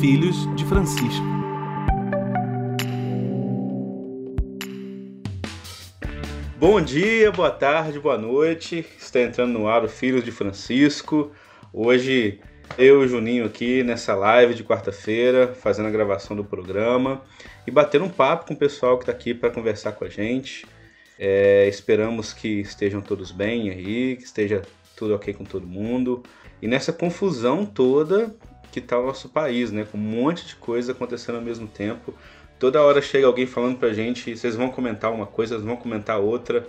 Filhos de Francisco. Bom dia, boa tarde, boa noite. Está entrando no ar o Filhos de Francisco. Hoje eu e o Juninho aqui nessa live de quarta-feira, fazendo a gravação do programa e batendo um papo com o pessoal que está aqui para conversar com a gente. É, esperamos que estejam todos bem aí, que esteja tudo ok com todo mundo. E nessa confusão toda que está o nosso país, né? Com um monte de coisa acontecendo ao mesmo tempo. Toda hora chega alguém falando pra gente, vocês vão comentar uma coisa, vocês vão comentar outra.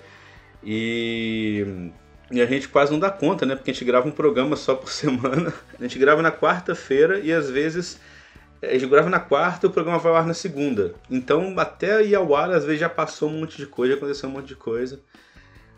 E, e a gente quase não dá conta, né? Porque a gente grava um programa só por semana. A gente grava na quarta-feira e às vezes a gente grava na quarta e o programa vai ao ar na segunda. Então, até ir ao ar, às vezes já passou um monte de coisa, já aconteceu um monte de coisa.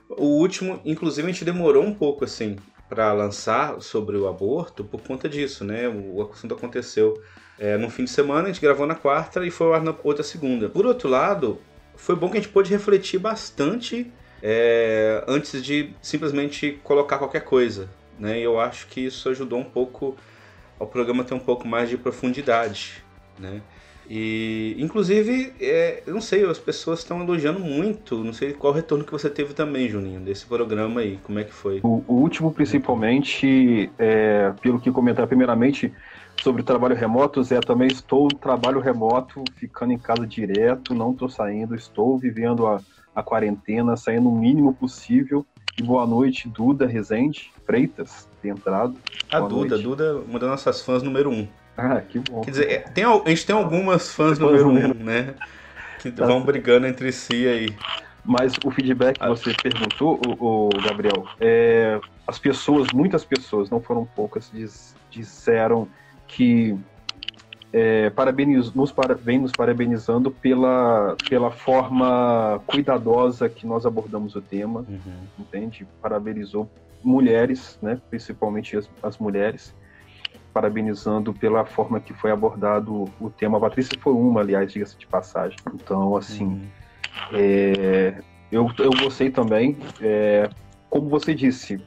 O último, inclusive, a gente demorou um pouco assim para lançar sobre o aborto por conta disso, né? O assunto aconteceu é, no fim de semana, a gente gravou na quarta e foi na outra segunda. Por outro lado, foi bom que a gente pôde refletir bastante é, antes de simplesmente colocar qualquer coisa, né? E eu acho que isso ajudou um pouco ao programa ter um pouco mais de profundidade, né? E, inclusive, é, eu não sei, as pessoas estão elogiando muito. Não sei qual retorno que você teve também, Juninho, desse programa aí. Como é que foi? O, o último, principalmente, é, pelo que comentar, primeiramente, sobre trabalho remoto, Zé, também estou no trabalho remoto, ficando em casa direto, não estou saindo, estou vivendo a, a quarentena, saindo o mínimo possível. E boa noite, Duda Rezende Freitas, tem entrado. A boa Duda, noite. Duda, uma das nossas fãs número um. Ah, que bom. Quer dizer, é, tem, a gente tem algumas fãs número um, né? Que tá. vão brigando entre si aí. Mas o feedback que ah. você perguntou, o, o Gabriel, é, as pessoas, muitas pessoas, não foram poucas, diz, disseram que é, parabeniz, nos para, vem nos parabenizando pela, pela forma cuidadosa que nós abordamos o tema, uhum. entende? Parabenizou mulheres, né, principalmente as, as mulheres, parabenizando pela forma que foi abordado o tema. A Patrícia foi uma, aliás, diga-se de passagem. Então, assim, uhum. é, eu, eu gostei também. É, como você disse,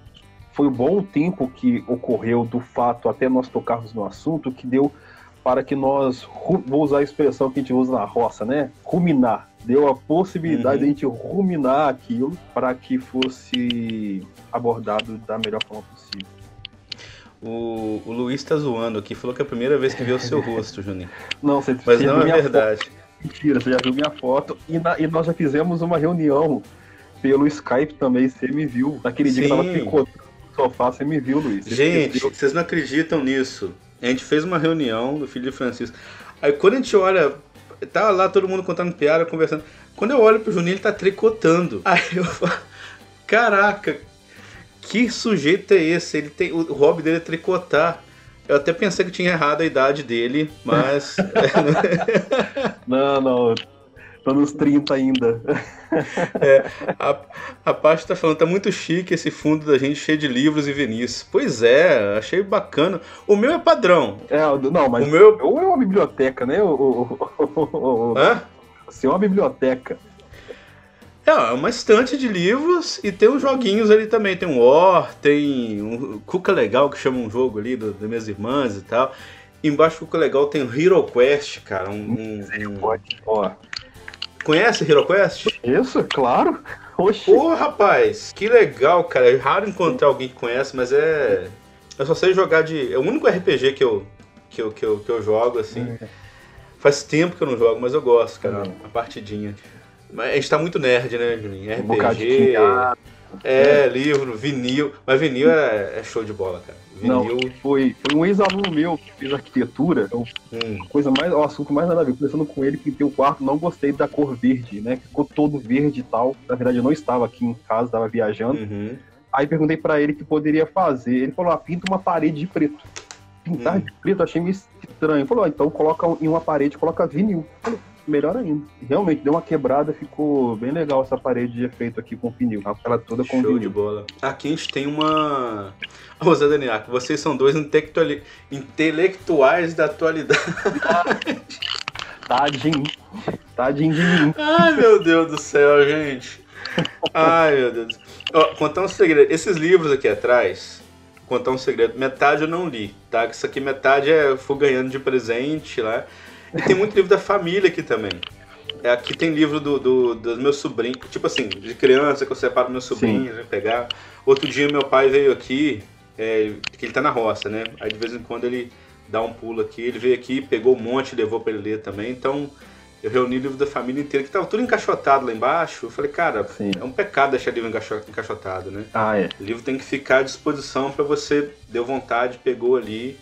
foi um bom tempo que ocorreu do fato até nós tocarmos no assunto que deu para que nós, vou usar a expressão que a gente usa na roça, né? Ruminar. Deu a possibilidade uhum. de a gente ruminar aquilo para que fosse abordado da melhor forma possível. O, o Luiz tá zoando aqui, falou que é a primeira vez que viu o seu rosto, Juninho. Não, você Mas não é verdade. Foto. Mentira, você já viu minha foto. E, na, e, nós já fizemos uma reunião pelo Skype também, você me viu. Naquele Sim. dia que tava picotando no sofá, você me viu, Luiz. Gente, vocês não acreditam nisso. A gente fez uma reunião do filho de Francisco. Aí quando a gente olha, tá lá todo mundo contando piada, conversando. Quando eu olho pro Juninho, ele tá tricotando. Aí eu falo, caraca, que sujeito é esse? Ele tem, o hobby dele é tricotar. Eu até pensei que tinha errado a idade dele, mas. não, não. Tô nos 30 ainda. É, a, a parte tá falando, tá muito chique esse fundo da gente cheio de livros e Vinícius. Pois é, achei bacana. O meu é padrão. É, não, mas o meu ou é uma biblioteca, né? O, o, o, o, Hã? Assim, é uma biblioteca. É, é uma estante de livros e tem uns joguinhos ali também. Tem um War, tem um Cuca Legal, que chama um jogo ali das minhas irmãs e tal. embaixo do Cuca Legal tem o Hero Quest, cara. Um, um. Conhece Hero Quest? Isso, claro. Oxi. Pô, rapaz, que legal, cara. É raro encontrar alguém que conhece, mas é. Eu só sei jogar de. É o único RPG que eu, que eu, que eu, que eu jogo, assim. É. Faz tempo que eu não jogo, mas eu gosto, cara. Uma partidinha. Mas a gente tá muito nerd, né, Juninho? RPG. Um é, livro, vinil. Mas vinil é, é show de bola, cara. Vinil. Não, foi, foi um ex-aluno meu que fez arquitetura. Eu, hum. coisa mais, o assunto mais nada a ver. Conversando com ele, pintei o quarto, não gostei da cor verde, né? Ficou todo verde e tal. Na verdade, eu não estava aqui em casa, estava viajando. Uhum. Aí perguntei para ele o que poderia fazer. Ele falou: ah, pinta uma parede de preto. Pintar hum. de preto, achei meio estranho. Ele falou: ah, então coloca em uma parede, coloca vinil. Eu falei, melhor ainda. Realmente, deu uma quebrada, ficou bem legal essa parede de efeito aqui com pneu. Ela toda com Show de bola. Aqui a gente tem uma. Ô, Zé Daniac, vocês são dois intelectuais da atualidade. Tadinho. Tadinho de mim. Ai, meu Deus do céu, gente. Ai, meu Deus. Ó, contar um segredo. Esses livros aqui atrás, contar um segredo. Metade eu não li, tá? Isso aqui metade é fui ganhando de presente lá. E tem muito livro da família aqui também. É, aqui tem livro do, do, dos meus sobrinhos, tipo assim, de criança que eu separo meus sobrinhos, né, pegar. Outro dia meu pai veio aqui, é, que ele tá na roça, né? Aí de vez em quando ele dá um pulo aqui, ele veio aqui, pegou um monte levou para ele ler também. Então, eu reuni livro da família inteira, que tava tudo encaixotado lá embaixo. Eu falei, cara, Sim. é um pecado deixar livro encaixotado, né? Ah, é. O livro tem que ficar à disposição para você, deu vontade, pegou ali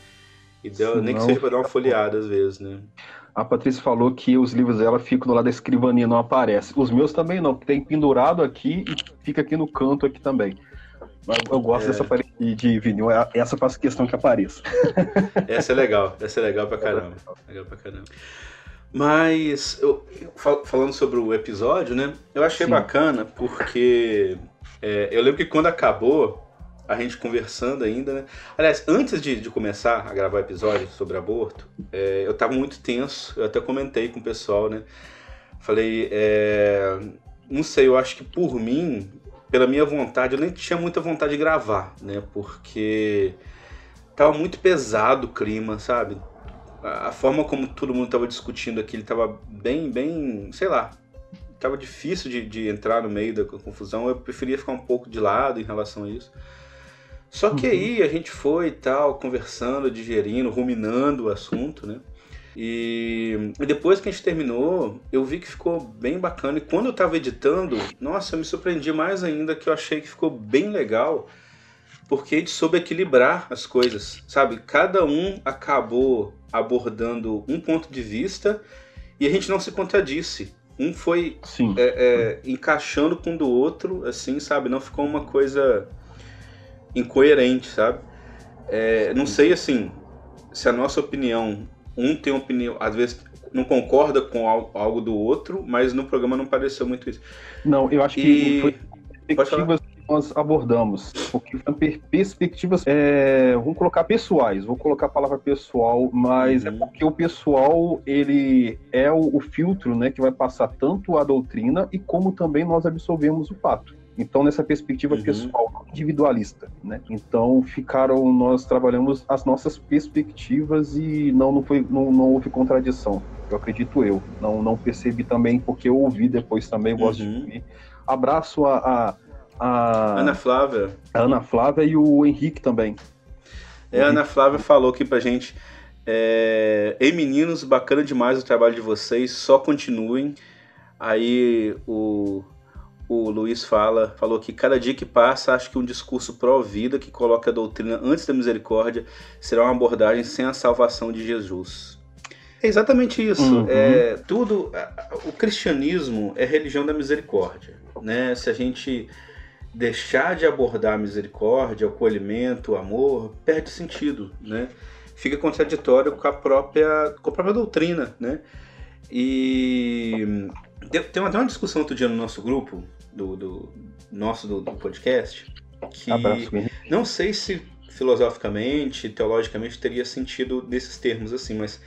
e deu, nem que seja para dar uma folheada às vezes, né? A Patrícia falou que os livros dela ficam do lado da escrivaninha, não aparece. Os meus também não, tem pendurado aqui e fica aqui no canto aqui também. Mas eu gosto é. dessa parede de vinil, é, essa faz questão que apareça. Essa é legal, essa é legal pra caramba. Legal pra caramba. Mas, eu, falando sobre o episódio, né? Eu achei Sim. bacana porque é, eu lembro que quando acabou, a gente conversando ainda, né? Aliás, antes de, de começar a gravar o episódio sobre aborto, é, eu tava muito tenso, eu até comentei com o pessoal, né? Falei, é, não sei, eu acho que por mim, pela minha vontade, eu nem tinha muita vontade de gravar, né? Porque tava muito pesado o clima, sabe? a forma como todo mundo estava discutindo aqui, ele estava bem, bem, sei lá, estava difícil de, de, entrar no meio da confusão. Eu preferia ficar um pouco de lado em relação a isso. Só que uhum. aí a gente foi e tal, conversando, digerindo, ruminando o assunto, né? E, depois que a gente terminou, eu vi que ficou bem bacana. E quando eu estava editando, nossa, eu me surpreendi mais ainda que eu achei que ficou bem legal porque a gente soube equilibrar as coisas, sabe? Cada um acabou abordando um ponto de vista e a gente não se contradisse. Um foi é, é, encaixando com o do outro, assim, sabe? Não ficou uma coisa incoerente, sabe? É, não sei, assim, se a nossa opinião, um tem opinião, às vezes não concorda com algo do outro, mas no programa não pareceu muito isso. Não, eu acho que e... foi perspectivas nós abordamos, porque são perspectivas, é, vamos colocar pessoais, vou colocar a palavra pessoal, mas é uhum. é porque o pessoal ele é o, o, filtro, né, que vai passar tanto a doutrina e como também nós absorvemos o fato. Então, nessa perspectiva uhum. pessoal, individualista, né? Então, ficaram, nós trabalhamos as nossas perspectivas e não, não, foi, não, não houve contradição. Eu acredito eu. Não, não percebi também, porque eu ouvi depois também, gosto uhum. de ouvir. Abraço a, a a Ana Flávia. A Ana Flávia e o Henrique também. É, a Ana Flávia falou aqui pra gente. É, Ei meninos, bacana demais o trabalho de vocês, só continuem. Aí o, o Luiz fala, falou que cada dia que passa, acho que um discurso pró-vida que coloca a doutrina antes da misericórdia será uma abordagem sem a salvação de Jesus. É exatamente isso. Uhum. É, tudo, o cristianismo é religião da misericórdia, né? Se a gente deixar de abordar a misericórdia, o acolhimento, o amor, perde sentido, né? Fica contraditório com a própria, com a própria doutrina, né? E tem até uma discussão outro dia no nosso grupo, do, do nosso do, do, podcast, que Abraço, não sei se filosoficamente, teologicamente teria sentido nesses termos assim, mas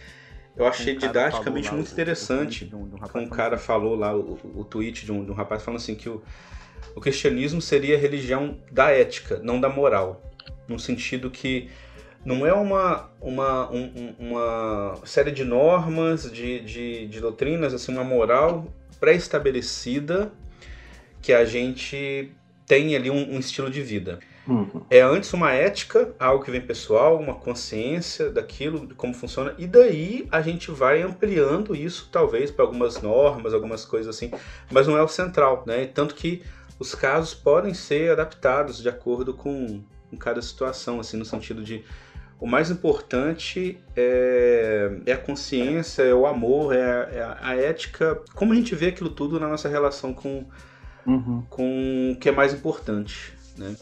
eu achei um didaticamente muito interessante. De um, de um um cara falou lá, o, o tweet de um, de um rapaz falando assim que o, o cristianismo seria a religião da ética, não da moral. No sentido que não é uma, uma, um, uma série de normas, de, de, de doutrinas, assim, uma moral pré-estabelecida que a gente tem ali um, um estilo de vida. Uhum. É antes uma ética, algo que vem pessoal, uma consciência daquilo, de como funciona, e daí a gente vai ampliando isso, talvez, para algumas normas, algumas coisas assim, mas não é o central, né? Tanto que os casos podem ser adaptados de acordo com, com cada situação, assim, no sentido de o mais importante é, é a consciência, é o amor, é a, é a, ética, como a gente vê aquilo tudo na nossa relação com, uhum. com o que é mais importante, né?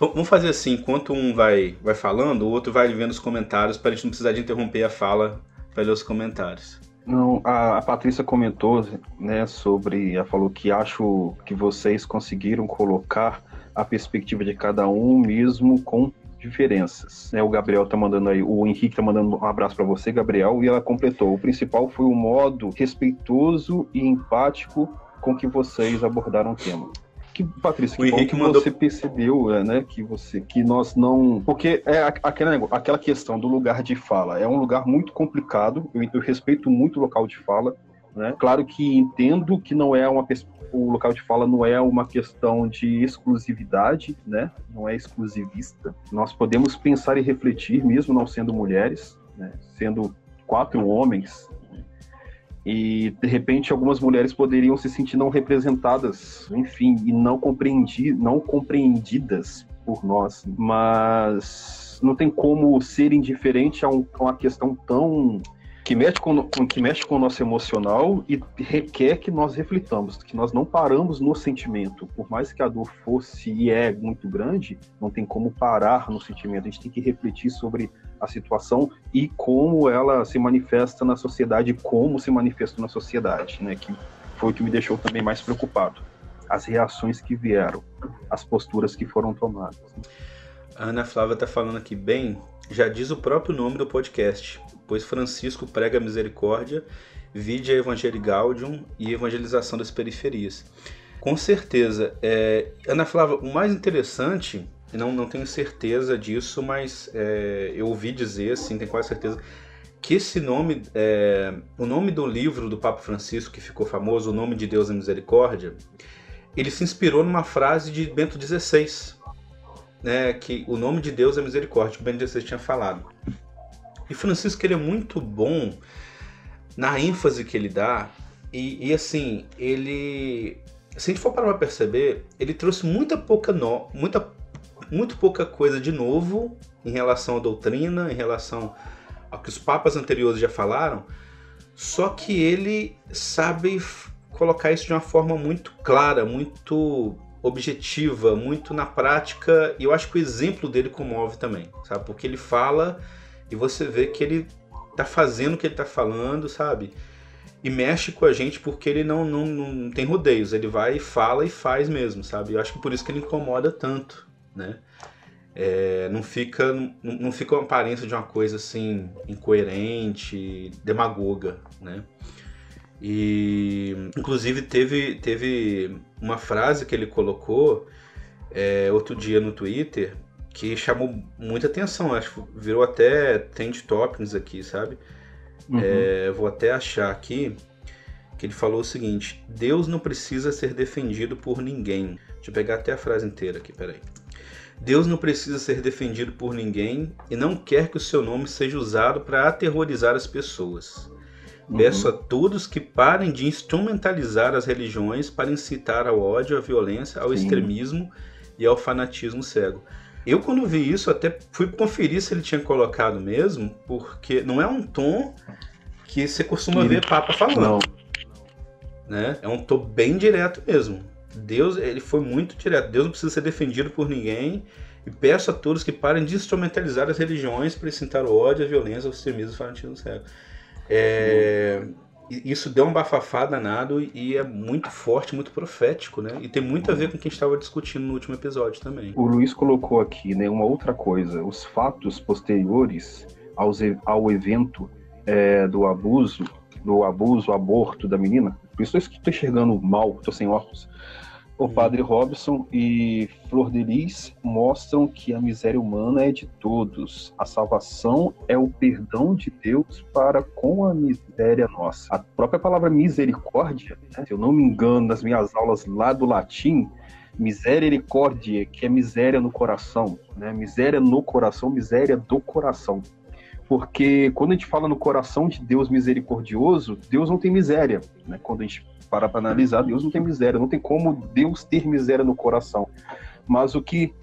Vamos fazer assim, enquanto um vai, vai falando, o outro vai vendo os comentários para a gente não precisar de interromper a fala para ler os comentários. Não, a, a, Patrícia comentou, né, sobre, ela falou que acho que vocês conseguiram colocar a perspectiva de cada um mesmo com diferenças. Né, o Gabriel tá mandando aí, o Henrique tá mandando um abraço para você, Gabriel, e ela completou. O principal foi o modo respeitoso e empático com que vocês abordaram o tema. que Patrícia, que o Henrique que mandou... você percebeu, é, né, que você, que nós não, porque é negócio, aquela questão do lugar de fala, é um lugar muito complicado. Eu, eu respeito muito o local de fala, né? Claro que entendo que não é uma o local de fala não é uma questão de exclusividade, né? Não é exclusivista. Nós podemos pensar e refletir, mesmo não sendo mulheres, né? sendo quatro homens, e de repente algumas mulheres poderiam se sentir não representadas, enfim, e não compreendi, não compreendidas por nós, mas não tem como ser indiferente a, um, a uma questão tão que mexe com, que mexe com o nosso emocional e requer que nós reflitamos, que nós não paramos no sentimento. Por mais que a dor fosse e é muito grande, não tem como parar no sentimento. A gente tem que refletir sobre a situação e como ela se manifesta na sociedade, como se manifestou na sociedade, né? Que foi o que me deixou também mais preocupado. As reações que vieram, as posturas que foram tomadas. A Ana Flávia está falando aqui bem, já diz o próprio nome do podcast, pois Francisco prega misericórdia, vide a Evangelii Gaudium e evangelização das periferias. Com certeza. É, Ana Flávia, o mais interessante, não, não tenho certeza disso, mas é, eu ouvi dizer, assim, tenho quase certeza, que esse nome, é, o nome do livro do Papa Francisco que ficou famoso, O Nome de Deus é Misericórdia, ele se inspirou numa frase de Bento XVI, né, que o nome de Deus é misericórdia, que o Bento XVI tinha falado. E Francisco ele é muito bom na ênfase que ele dá. E, e assim, ele. Se a gente for parar pra perceber, ele trouxe muita pouca no, muita, muito pouca coisa de novo em relação à doutrina, em relação ao que os papas anteriores já falaram. Só que ele sabe colocar isso de uma forma muito clara, muito objetiva, muito na prática, e eu acho que o exemplo dele comove também, sabe? Porque ele fala e você vê que ele tá fazendo o que ele tá falando, sabe? E mexe com a gente porque ele não, não, não tem rodeios, ele vai e fala e faz mesmo, sabe? Eu acho que por isso que ele incomoda tanto, né? É, não fica não, não fica uma aparência de uma coisa assim incoerente, demagoga, né? E inclusive teve, teve uma frase que ele colocou é, outro dia no Twitter que chamou muita atenção. Acho que virou até trend topics aqui, sabe? Uhum. É, vou até achar aqui que ele falou o seguinte: Deus não precisa ser defendido por ninguém. Deixa eu pegar até a frase inteira aqui, peraí. Deus não precisa ser defendido por ninguém e não quer que o seu nome seja usado para aterrorizar as pessoas. Uhum. Peço a todos que parem de instrumentalizar as religiões para incitar ao ódio, à violência, ao Sim. extremismo e ao fanatismo cego. Eu, quando vi isso, até fui conferir se ele tinha colocado mesmo, porque não é um tom que você costuma ver Papa falando. Não. Né? É um tom bem direto mesmo. Deus, ele foi muito direto. Deus não precisa ser defendido por ninguém. E peço a todos que parem de instrumentalizar as religiões para incitar o ódio, a violência, o extremismo o fanatismo cego. É, isso deu um bafafá danado e é muito forte, muito profético, né? E tem muito a ver com o que a gente estava discutindo no último episódio também. O Luiz colocou aqui, né, uma outra coisa. Os fatos posteriores aos, ao evento é, do abuso, do abuso, aborto da menina. Por isso eu estou enxergando mal, estou sem óculos o padre Robson e Flor de Lis mostram que a miséria humana é de todos. A salvação é o perdão de Deus para com a miséria nossa. A própria palavra misericórdia, né, se eu não me engano, nas minhas aulas lá do latim, misericórdia, que é miséria no coração, né? Miséria no coração, miséria do coração. Porque quando a gente fala no coração de Deus misericordioso, Deus não tem miséria, né? Quando a gente para para analisar, Deus não tem miséria, não tem como Deus ter miséria no coração. Mas o que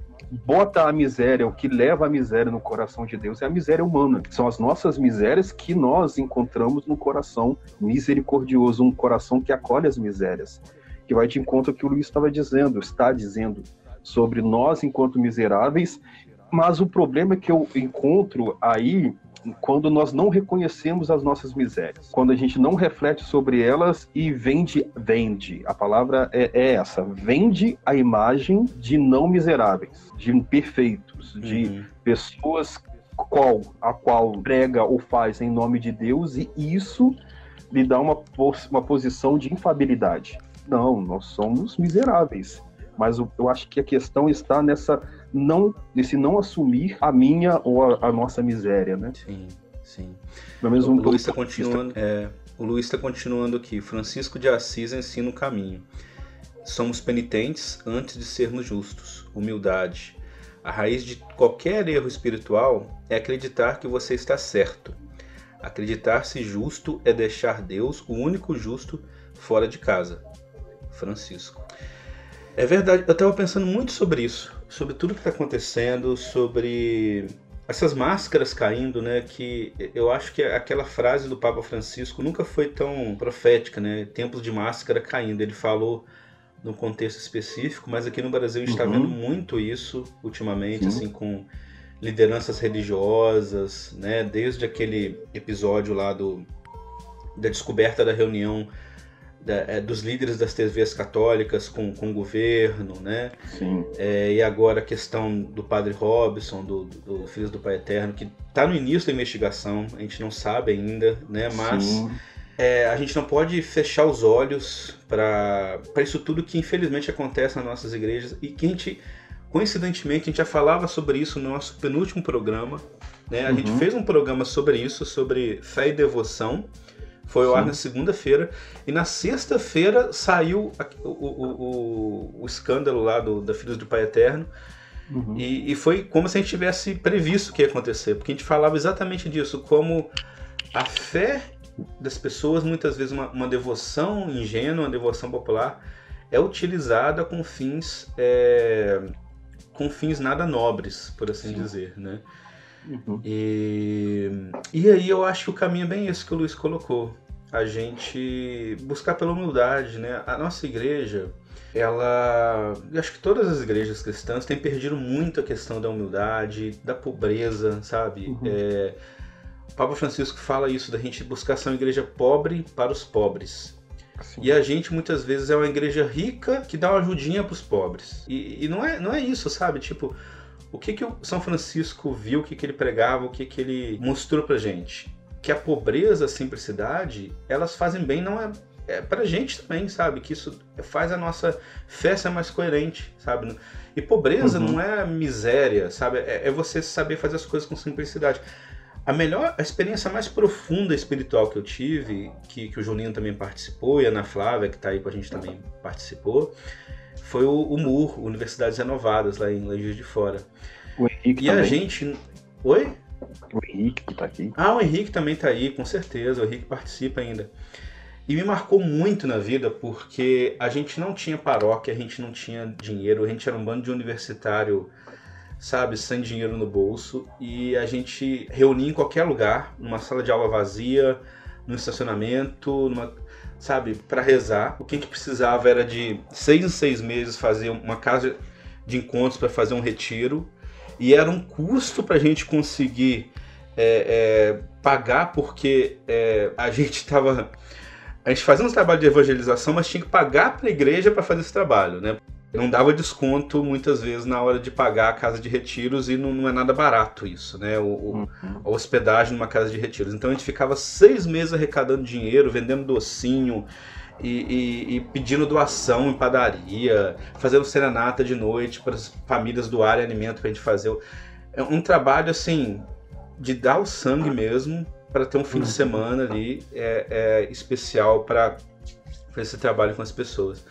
bota a miséria, o que leva a miséria no coração de Deus é a miséria humana. São as nossas misérias que nós encontramos no coração misericordioso, um coração que acolhe as misérias. Que vai de encontro ao que o Luiz estava dizendo, está dizendo sobre nós enquanto miseráveis. Mas o problema que eu encontro aí quando nós não reconhecemos as nossas misérias, quando a gente não reflete sobre elas e vende, vende, a palavra é, é essa, vende a imagem de não miseráveis, de imperfeitos, de uhum. pessoas qual, a qual prega ou faz em nome de Deus e isso lhe dá uma, uma posição de infabilidade. Não, nós somos miseráveis. Mas eu, eu acho que a questão está nessa não, nesse não assumir a minha ou a, a nossa miséria, né? Sim, sim. Pelo menos um o Luiz está continuando, é, o Luiz está continuando aqui. Francisco de Assis ensina o caminho. Somos penitentes antes de sermos justos. Humildade. A raiz de qualquer erro espiritual é acreditar que você está certo. Acreditar-se justo é deixar Deus, o único justo, fora de casa. Francisco. É verdade, eu estava pensando muito sobre isso, sobre tudo que está acontecendo, sobre essas máscaras caindo, né? Que eu acho que aquela frase do Papa Francisco nunca foi tão profética, né? Tempos de máscara caindo. Ele falou num contexto específico, mas aqui no Brasil a gente está uhum. vendo muito isso ultimamente, Sim. assim, com lideranças religiosas, né? Desde aquele episódio lá do, da descoberta da reunião da, é, dos líderes das TVs católicas com, com o governo, né? Sim. É, e agora a questão do padre Robson, do, do, do Filhos do Pai Eterno, que está no início da investigação, a gente não sabe ainda, né? Mas é, a gente não pode fechar os olhos para isso tudo que infelizmente acontece nas nossas igrejas e que a gente, coincidentemente, a gente já falava sobre isso no nosso penúltimo programa. Né? A uhum. gente fez um programa sobre isso, sobre fé e devoção. Foi ao ar na segunda-feira. E na sexta-feira saiu o, o, o, o, escândalo lá do, da Filhos do Pai Eterno. Uhum. E, e foi como se a gente tivesse previsto o que ia acontecer. Porque a gente falava exatamente disso, como a fé das pessoas, muitas vezes uma, uma devoção ingênua, uma devoção popular, é utilizada com fins é, com fins nada nobres, por assim Sim. dizer, né? Uhum. E, e aí eu acho que o caminho é bem esse que o Luiz colocou. A gente buscar pela humildade, né? A nossa igreja, ela. Eu acho que todas as igrejas cristãs têm perdido muito a questão da humildade, da pobreza, sabe? Uhum. É, Papa Francisco fala isso da gente buscar ser uma igreja pobre para os pobres. Sim. E a gente muitas vezes é uma igreja rica que dá uma ajudinha para os pobres. E, e, não, é, não é isso, sabe? Tipo, o que, que o São Francisco viu, o que, que ele pregava, o que, que ele mostrou pra gente? Que a pobreza, a simplicidade, elas fazem bem, não é, é pra gente também, sabe? Que isso faz a nossa fé ser mais coerente, sabe? E pobreza uhum. não é miséria, sabe? É, é você saber fazer as coisas com simplicidade. A melhor, a experiência mais profunda espiritual que eu tive, que, que o Julinho também participou, e a Ana Flávia, que está aí com a gente também participou, foi o, o MUR, Universidades Renovadas, lá em Juiz de Fora. O Henrique E também. a gente... Oi? O Henrique que está aqui. Ah, o Henrique também está aí, com certeza. O Henrique participa ainda. E me marcou muito na vida porque a gente não tinha paróquia, a gente não tinha dinheiro, a gente era um bando de universitário sabe, sem dinheiro no bolso, e a gente reunia em qualquer lugar, numa sala de aula vazia, no estacionamento, numa, sabe, para rezar. O que a gente precisava era de seis em seis meses fazer uma casa de encontros para fazer um retiro, e era um custo para a gente conseguir é, é, pagar, porque é, a gente estava. A gente fazia um trabalho de evangelização, mas tinha que pagar para a igreja para fazer esse trabalho, né? Não dava desconto muitas vezes na hora de pagar a casa de retiros e não, não é nada barato isso, né? O, uhum. A hospedagem numa casa de retiros. Então a gente ficava seis meses arrecadando dinheiro, vendendo docinho e, e, e pedindo doação em padaria, fazendo serenata de noite para as famílias doarem alimento para a gente fazer. É um trabalho assim de dar o sangue mesmo para ter um fim de uhum. semana ali é, é especial para esse trabalho com as pessoas.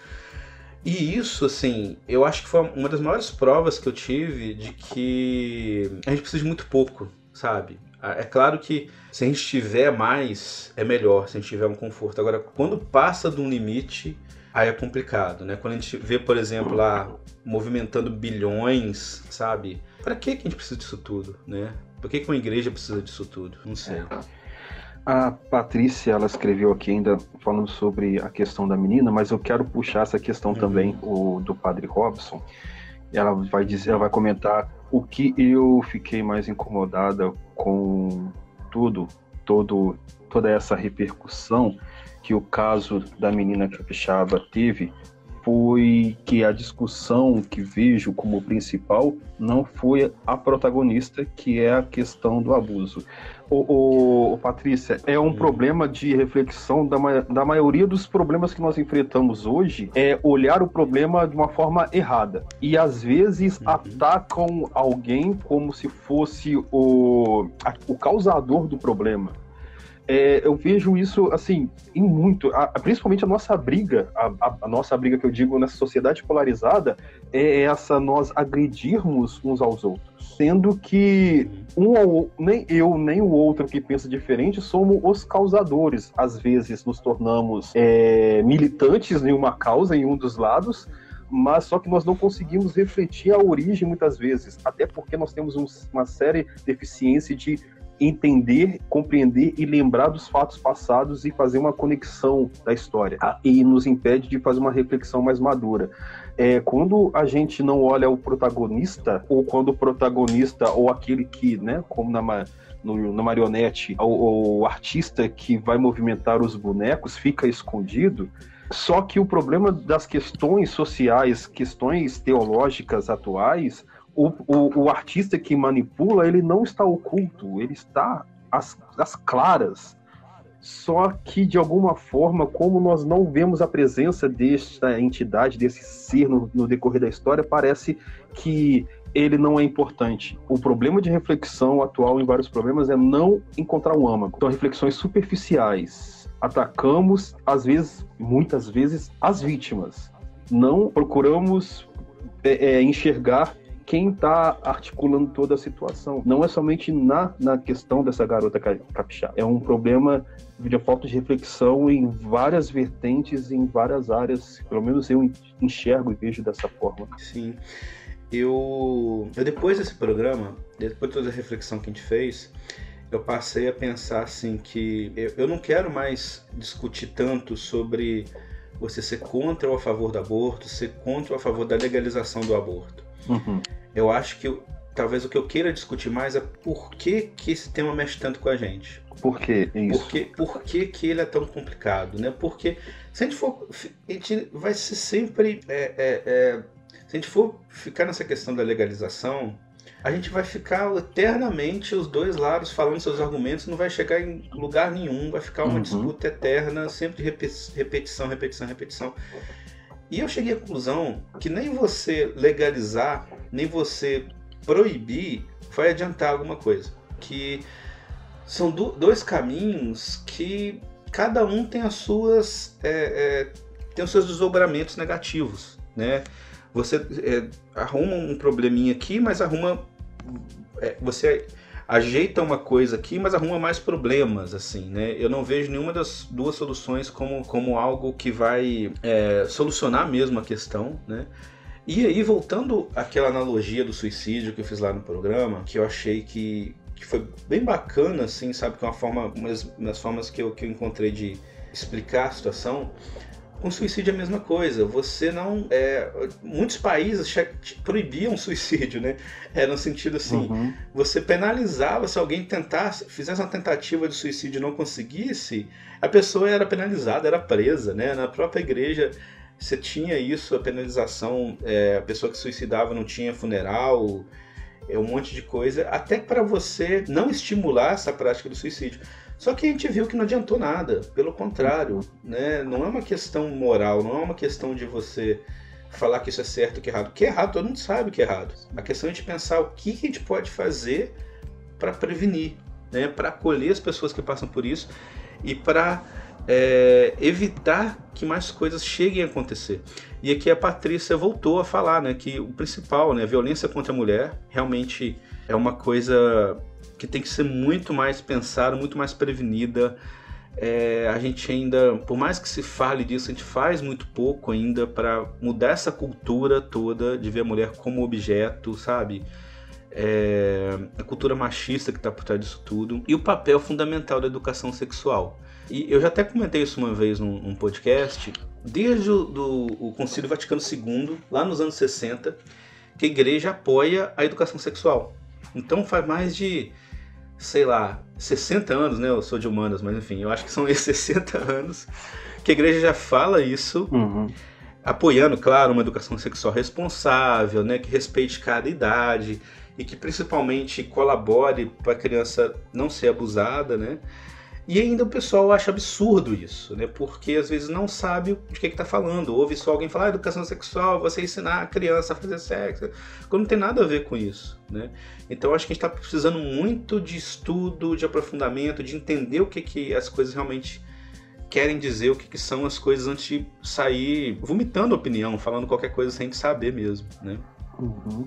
E isso, assim, eu acho que foi uma das maiores provas que eu tive de que a gente precisa de muito pouco, sabe? É claro que se a gente tiver mais, é melhor, se a gente tiver um conforto. Agora, quando passa de um limite, aí é complicado, né? Quando a gente vê, por exemplo, lá movimentando bilhões, sabe? Para que, a gente precisa disso tudo, né? Por que, que uma igreja precisa disso tudo? Não sei. É. A Patrícia, ela escreveu aqui ainda falando sobre a questão da menina, mas eu quero puxar essa questão uhum. também o, do Padre Robson. Ela vai dizer, ela vai comentar o que eu fiquei mais incomodada com tudo, todo, toda essa repercussão que o caso da menina capixaba teve foi que a discussão que vejo como principal não foi a protagonista, que é a questão do abuso. O, Patrícia, é um problema de reflexão da, da maioria dos problemas que nós enfrentamos hoje é olhar o problema de uma forma errada. E às vezes uhum. atacam alguém como se fosse o, a, o causador do problema. É, eu vejo isso assim em muito, a, principalmente a nossa briga, a, a, a, nossa briga que eu digo nessa sociedade polarizada é essa nós agredirmos uns aos outros, sendo que um nem eu nem o outro que pensa diferente somos os causadores. Às vezes nos tornamos é, militantes em uma causa em um dos lados mas só que nós não conseguimos refletir a origem muitas vezes, até porque nós temos um, uma séria deficiência de entender, compreender e lembrar dos fatos passados e fazer uma conexão da história. Ah, e nos impede de fazer uma reflexão mais madura. É, quando a gente não olha o protagonista, ou quando o protagonista, ou aquele que, né, como na, no, na marionete, o, o artista que vai movimentar os bonecos fica escondido, só que o problema das questões sociais, questões teológicas atuais, o, o, o, artista que manipula, ele não está oculto, ele está às, às claras. Só que, de alguma forma, como nós não vemos a presença desta entidade, desse ser no, no decorrer da história, parece que ele não é importante. O problema de reflexão atual em vários problemas é não encontrar um âmago. Então, reflexões superficiais. Atacamos, às vezes, muitas vezes, as vítimas. Não procuramos é, é, enxergar quem está articulando toda a situação. Não é somente na, na questão dessa garota capixaba. É um problema de falta de reflexão em várias vertentes, em várias áreas. Pelo menos eu enxergo e vejo dessa forma. Sim. Eu, eu depois desse programa, depois de toda a reflexão que a gente fez, eu passei a pensar assim que eu, eu não quero mais discutir tanto sobre você ser contra ou a favor do aborto, ser contra ou a favor da legalização do aborto. Uhum. Eu acho que talvez o que eu queira discutir mais é por que, que esse tema mexe tanto com a gente. Por que isso? Por que, por que, que ele é tão complicado, né? Porque se a gente for. A gente vai ser sempre. É, é, é, se a gente for ficar nessa questão da legalização, a gente vai ficar eternamente os dois lados falando seus argumentos, não vai chegar em lugar nenhum, vai ficar uma uhum. disputa eterna, sempre de repetição, repetição, repetição. E eu cheguei à conclusão que nem você legalizar, nem você proibir vai adiantar alguma coisa. Que são do, dois caminhos que cada um tem as suas é, é, tem os seus desdobramentos negativos, né? Você é, arruma um probleminha aqui, mas arruma é, você ajeita uma coisa aqui, mas arruma mais problemas, assim, né? Eu não vejo nenhuma das duas soluções como, como algo que vai é, solucionar mesmo a questão, né? E aí, voltando àquela analogia do suicídio que eu fiz lá no programa, que eu achei que, que foi bem bacana, assim, sabe? Que é uma forma, uma das formas que eu, que eu encontrei de explicar a situação, com suicídio é a mesma coisa. Você não. É, muitos países proibiam suicídio, né? É no sentido assim: uhum. você penalizava se alguém tentasse, fizesse uma tentativa de suicídio e não conseguisse, a pessoa era penalizada, era presa, né? Na própria igreja você tinha isso, a penalização, é, a pessoa que suicidava não tinha funeral, é um monte de coisa, até para você não estimular essa prática do suicídio. Só que a gente viu que não adiantou nada, pelo contrário, né? não é uma questão moral, não é uma questão de você falar que isso é certo, que é errado. Que é errado, todo mundo sabe que é errado. A questão é de pensar o que a gente pode fazer para prevenir, né? para acolher as pessoas que passam por isso e para é, evitar que mais coisas cheguem a acontecer. E aqui a Patrícia voltou a falar né, que o principal, né, a violência contra a mulher, realmente é uma coisa que tem que ser muito mais pensada, muito mais prevenida. É, a gente ainda, por mais que se fale disso, a gente faz muito pouco ainda para mudar essa cultura toda de ver a mulher como objeto, sabe? É, a cultura machista que está por trás disso tudo e o papel fundamental da educação sexual. E eu já até comentei isso uma vez num, num podcast, desde o do, o Concílio Vaticano II, lá nos anos 60, que a igreja apoia a educação sexual. Então faz mais de sei lá, 60 anos, né? Eu sou de humanas, mas enfim, eu acho que são esses 60 anos que a igreja já fala isso. Uhum. apoiando, claro, uma educação sexual responsável, né, que respeite cada idade e que principalmente colabore para a criança não ser abusada, né? E ainda o pessoal acha absurdo isso, né? Porque às vezes não sabe de que está falando. Ouve só alguém falar ah, educação sexual, você ensinar a criança a fazer sexo, quando não tem nada a ver com isso, né? Então acho que a gente está precisando muito de estudo, de aprofundamento, de entender o que, que as coisas realmente querem dizer, o que, que são as coisas antes de sair vomitando opinião, falando qualquer coisa sem saber mesmo, né? Uhum.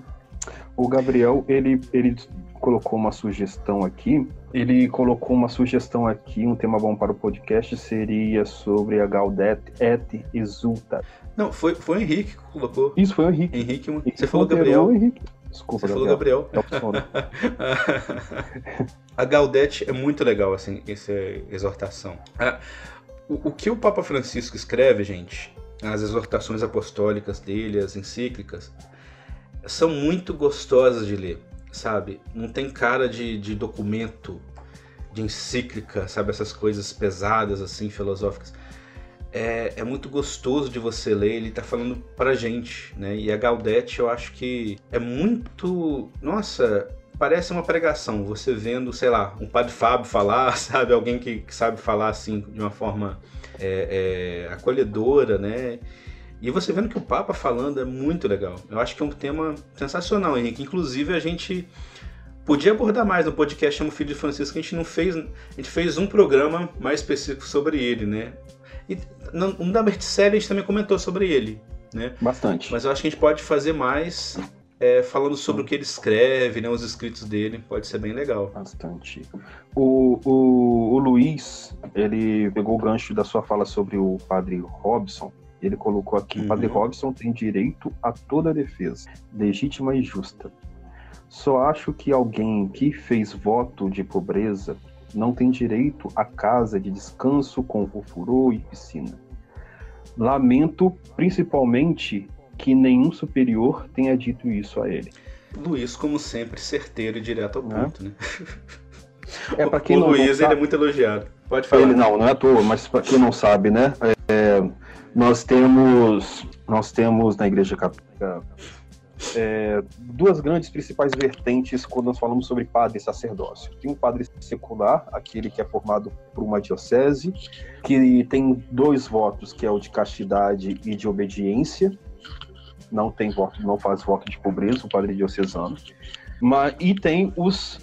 O Gabriel, ele, ele colocou uma sugestão aqui. Ele colocou uma sugestão aqui, um tema bom para o podcast seria sobre a Gaudete et Exulta. Não, foi, foi o Henrique que colocou. Isso, foi o Henrique. Henrique, Henrique você falou Gabriel. Henrique. Desculpa, você Gabriel. falou Gabriel. É a Gaudete é muito legal, assim, essa exortação. o, o que o Papa Francisco escreve, gente, as exortações apostólicas dele, as encíclicas, são muito gostosas de ler, sabe? Não tem cara de, de documento, de encíclica, sabe? Essas coisas pesadas, assim, filosóficas. É, é, muito gostoso de você ler, ele tá falando pra gente, né? E a Gaudete, eu acho que é muito. Nossa, parece uma pregação. Você vendo, sei lá, um padre Fábio falar, sabe? Alguém que, que sabe falar assim de uma forma é, é, acolhedora, né? E você vendo que o Papa falando é muito legal. Eu acho que é um tema sensacional, Henrique. Inclusive, a gente podia abordar mais no podcast Chama o Filho de Francisco, a gente não fez. A gente fez um programa mais específico sobre ele, né? E no, da Berticelli a gente também comentou sobre ele, né? Bastante. Mas eu acho que a gente pode fazer mais é, falando sobre o que ele escreve, né, os escritos dele, pode ser bem legal. Bastante. O, o, o Luiz, ele pegou o gancho da sua fala sobre o padre Robson, ele colocou aqui: uhum. Padre Robson tem direito a toda defesa, legítima e justa. Só acho que alguém que fez voto de pobreza não tem direito a casa de descanso com ofurô e piscina. Lamento principalmente que nenhum superior tenha dito isso a ele. Luiz, como sempre, certeiro e direto ao ponto, é? né? É, o Luiz sabe, ele é muito elogiado. Pode falar. Ele não, não é à toa, mas para quem não sabe, né? É, nós temos, nós temos na Igreja Católica é, duas grandes principais vertentes quando nós falamos sobre padre e sacerdócio. Tem um padre secular, aquele que é formado por uma diocese, que tem dois votos, que é o de castidade e de obediência. Não tem voto, não faz voto de pobreza, o padre diocesano. Mas, e tem os,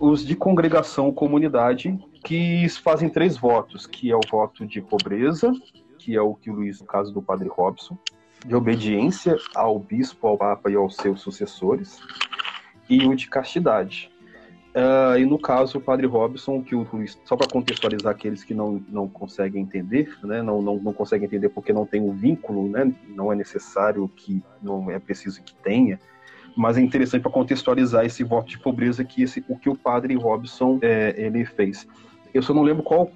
os de congregação comunidade, que fazem três votos, que é o voto de pobreza, que é o que o Luiz, no caso do padre Robson, de obediência ao bispo, ao papa e aos seus sucessores, e o de castidade. Uh, e no caso, o padre Robson, que o Luiz, só para contextualizar aqueles que não, não conseguem entender, né, não, não, não conseguem entender porque não tem um vínculo, né, não é necessário que, não é preciso que tenha, mas é interessante para contextualizar esse voto de pobreza que esse, o que o padre Robson é, ele fez. Eu só não lembro qual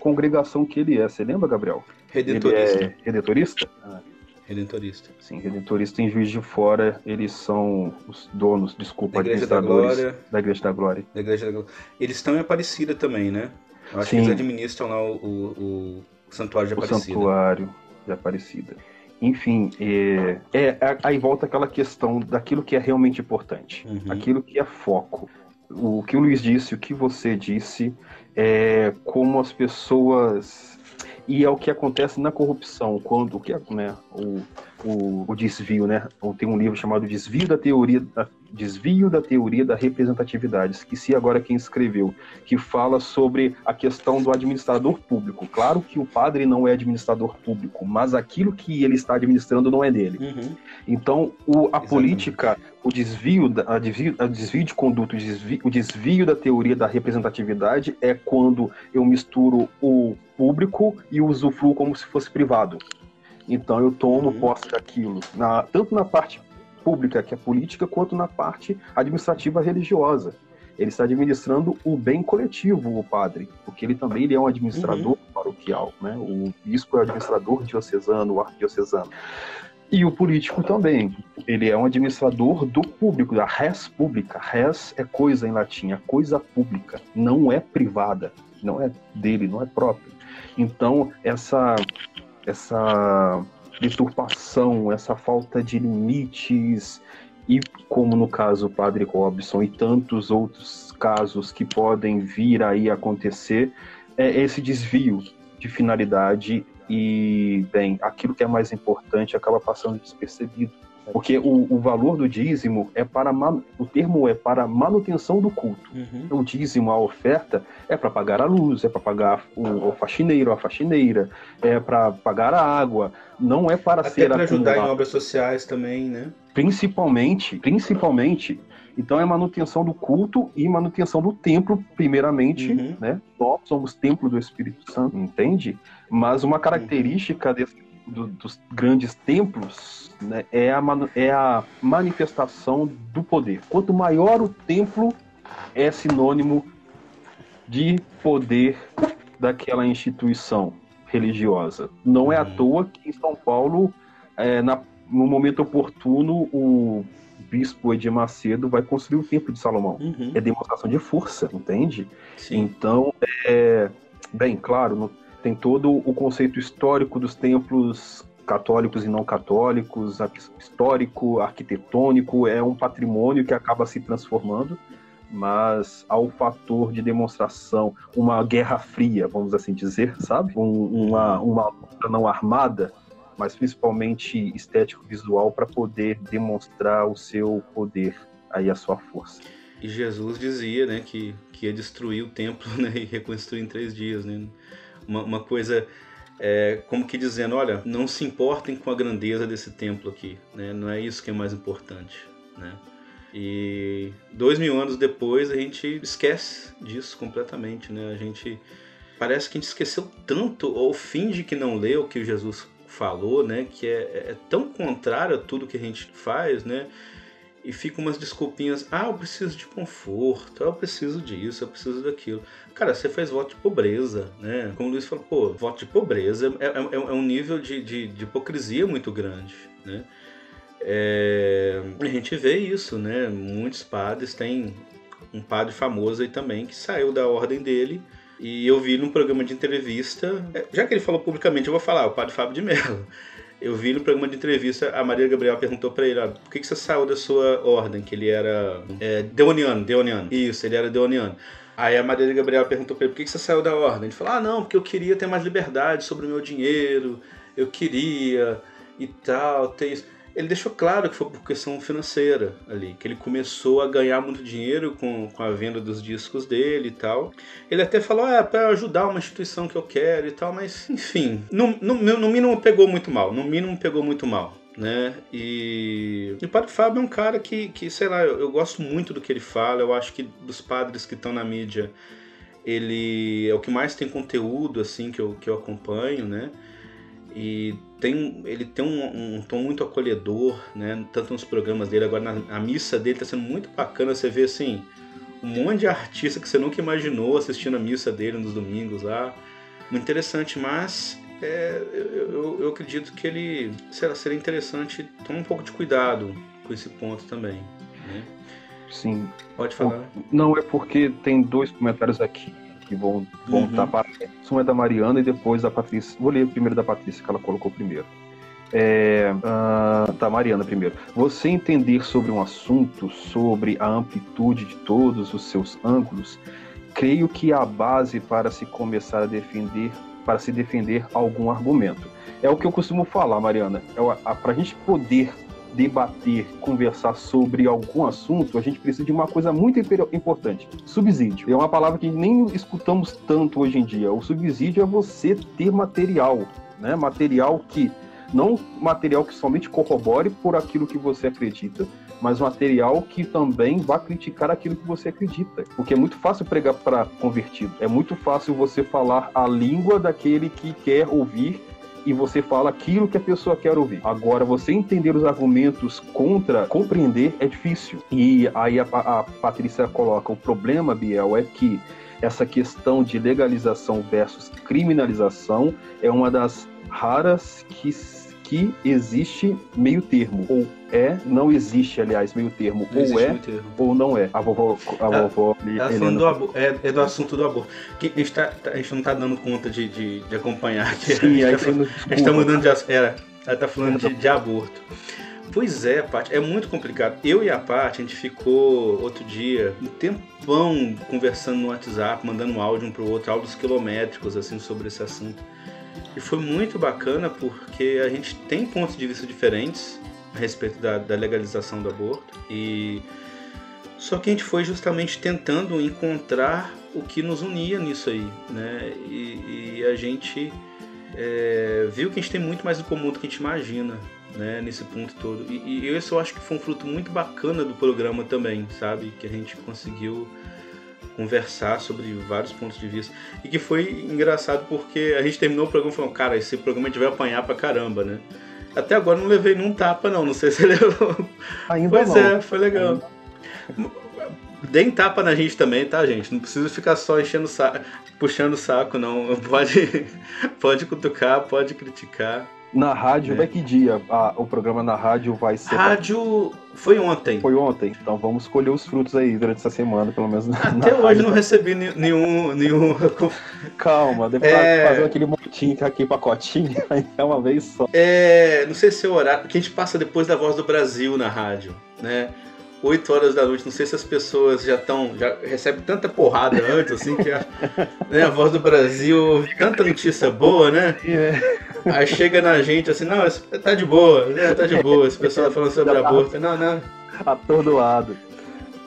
congregação que ele é. Você lembra, Gabriel? Redentorista. Ele é redentorista? Ah. Redentorista. Sim, Redentorista em Juiz de Fora, eles são os donos, desculpa, da Igreja da Glória. Da Igreja da Glória. Da Igreja da Glória. Eles estão em Aparecida também, né? Eu acho Sim. que eles administram lá o, o, o Santuário de Aparecida. O Santuário de Aparecida. Enfim, é, é, aí volta aquela questão daquilo que é realmente importante, uhum. aquilo que é foco. O que o Luiz disse, o que você disse, é como as pessoas e é o que acontece na corrupção, quando é, né, o, o, o, desvio, né? Tem um livro chamado Desvio da Teoria da, Desvio da Teoria da Representatividade, que se agora quem escreveu, que fala sobre a questão do administrador público. Claro que o padre não é administrador público, mas aquilo que ele está administrando não é dele. Uhum. Então, o, a política, o desvio, a desvio, a desvio de conduta, o desvio, o desvio da teoria da representatividade é quando eu misturo o público e usufruo como se fosse privado. Então eu tomo uhum. posse daquilo, na, tanto na parte pública, que é política, quanto na parte administrativa religiosa. Ele está administrando o bem coletivo, o padre, porque ele também ele é um administrador uhum. paroquial, né? O bispo é administrador diocesano, o arquidiocesano. E o político também. Ele é um administrador do público, da res pública. Res é coisa em latim, é coisa pública, não é privada, não é dele, não é próprio. Então, essa essa deturpação, essa falta de limites, e como no caso o Padre Robson e tantos outros casos que podem vir aí acontecer, é esse desvio de finalidade e, bem, aquilo que é mais importante acaba passando despercebido. Porque o, o valor do dízimo é para o termo é para manutenção do culto. Uhum. O dízimo, a oferta, é para pagar a luz, é para pagar o, o, faxineiro, a faxineira, é para pagar a água. Não é para Até ser para ajudar em obras sociais também, né? Principalmente, principalmente. Então é manutenção do culto e manutenção do templo, primeiramente, uhum. né? Nós somos templo do Espírito Santo, entende? Mas uma característica uhum. desse, do, dos grandes templos né, é, a, é a manifestação do poder. Quanto maior o templo, é sinônimo de poder daquela instituição religiosa. Não é à uhum. toa que em São Paulo, é, na, no momento oportuno, o bispo Edir Macedo vai construir o Templo de Salomão. Uhum. É demonstração de força, entende? Sim. Então, é, bem, claro, no, tem todo o conceito histórico dos templos católicos e não católicos, histórico, arquitetônico, é um patrimônio que acaba se transformando, mas ao fator de demonstração, uma guerra fria, vamos assim dizer, sabe? Um, uma, uma luta não armada, mas principalmente estético-visual para poder demonstrar o seu poder, aí a sua força. E Jesus dizia, né, que, que ia destruir o templo né, e reconstruir em três dias, né? Uma, uma coisa é, como que dizendo, olha, não se importem com a grandeza desse templo aqui, né? Não é isso que é mais importante, né? E dois mil anos depois a gente esquece disso completamente, né? A gente parece que a gente esqueceu tanto ou finge que não leu o que Jesus falou, né? Que é, é tão contrário a tudo que a gente faz, né? E fica umas desculpinhas. Ah, eu preciso de conforto, eu preciso disso, eu preciso daquilo. Cara, você fez voto de pobreza, né? Como o Luiz falou, pô, voto de pobreza é, é, é um nível de, de, de, hipocrisia muito grande, né? É, a gente vê isso, né? Muitos padres têm um padre famoso aí também que saiu da ordem dele. E eu vi num programa de entrevista, é, já que ele falou publicamente, eu vou falar, o padre Fábio de Mello eu vi no programa de entrevista, a Maria Gabriel perguntou para ele, ah, por que, que você saiu da sua ordem? Que ele era é, deoniano, deoniano. Isso, ele era deoniano. Aí a Maria Gabriel perguntou para ele, por que, que você saiu da ordem? Ele falou, ah, não, porque eu queria ter mais liberdade sobre o meu dinheiro, eu queria e tal, ter isso ele deixou claro que foi por questão financeira ali, que ele começou a ganhar muito dinheiro com, com a venda dos discos dele e tal. Ele até falou, ah, é para ajudar uma instituição que eu quero e tal, mas enfim, no, no, no mínimo pegou muito mal, no mínimo pegou muito mal. Né? E... e o Padre Fábio é um cara que, que sei lá, eu, eu gosto muito do que ele fala. Eu acho que dos padres que estão na mídia, ele é o que mais tem conteúdo assim que eu, que eu acompanho, né? E tem, ele tem um, um, tom muito acolhedor, né? Tanto nos programas dele, agora na, a missa dele tá sendo muito bacana. Você vê assim, um monte de artista que você nunca imaginou assistindo a missa dele nos domingos lá. Muito interessante, mas é, eu, eu, eu, acredito que ele será, seria interessante tomar um pouco de cuidado com esse ponto também. Né? Sim. Pode falar. Não, é porque tem dois comentários aqui que vão, vão uhum. estar para. Um é da Mariana e depois da Patrícia. Vou ler primeiro da Patrícia, que ela colocou primeiro. É, uh, tá, Mariana primeiro. Você entender sobre um assunto, sobre a amplitude de todos os seus ângulos, creio que é a base para se começar a defender, para se defender algum argumento. É o que eu costumo falar, Mariana. É para a gente poder debater, conversar sobre algum assunto, a gente precisa de uma coisa muito importante: subsídio. É uma palavra que nem escutamos tanto hoje em dia. O subsídio é você ter material, né? Material que não material que somente corrobore por aquilo que você acredita, mas material que também vá criticar aquilo que você acredita. Porque é muito fácil pregar para convertido. É muito fácil você falar a língua daquele que quer ouvir e você fala aquilo que a pessoa quer ouvir. Agora, você entender os argumentos contra, compreender é difícil. E aí a, a Patrícia coloca: o problema, Biel, é que essa questão de legalização versus criminalização é uma das raras que que existe meio termo. Ou é, não existe, aliás, meio termo. Não ou é, termo. ou não é. A vovó. A é, vovó é, do é, é, do assunto do aborto. Que a, gente tá, a gente não está dando conta de, de, de acompanhar aqui. Sim, a gente, está mudando de assunto. Ela tá falando de, de aborto. Pois é, Paty, é muito complicado. Eu e a Paty, a gente ficou outro dia um tempão conversando no WhatsApp, mandando um áudio um pro outro, áudios quilométricos, assim, sobre esse assunto. E foi muito bacana porque a gente tem pontos de vista diferentes a respeito da, da legalização do aborto. E só que a gente foi justamente tentando encontrar o que nos unia nisso aí, né? E, e a gente é, viu que a gente tem muito mais em comum do que a gente imagina, né? Nesse ponto todo. E, e isso eu acho que foi um fruto muito bacana do programa também, sabe? Que a gente conseguiu conversar sobre vários pontos de vista. E que foi engraçado porque a gente terminou o programa falando, cara, esse programa a gente vai apanhar pra caramba, né? Até agora não levei nenhum tapa, não. Não sei se levou. Ainda pois não. é, foi legal. Deem tapa na gente também, tá, gente? Não precisa ficar só enchendo saco, puxando o saco, não. Pode, pode cutucar, pode criticar. Na rádio, É. vai que dia a- o programa na rádio vai ser? Rádio foi ontem. Foi ontem. Então vamos colher os frutos aí durante essa semana, pelo menos. na- na Até hoje não recebi nenhum. nenhum Calma, deve É. estar fazendo aquele montinho, aquele pacotinho, aí é uma vez só. é, não sei se é o horário. Porque a gente passa depois da Voz do Brasil na rádio, né? 8 horas da noite, não sei se as pessoas já estão. já recebem tanta porrada antes, assim, que a, né, a Voz do Brasil, tanta notícia boa, né? Aí chega na gente assim, não, tá de boa, né? Tá de boa. Esse pessoal tá falando sobre aborto. Não, não. Atordoado.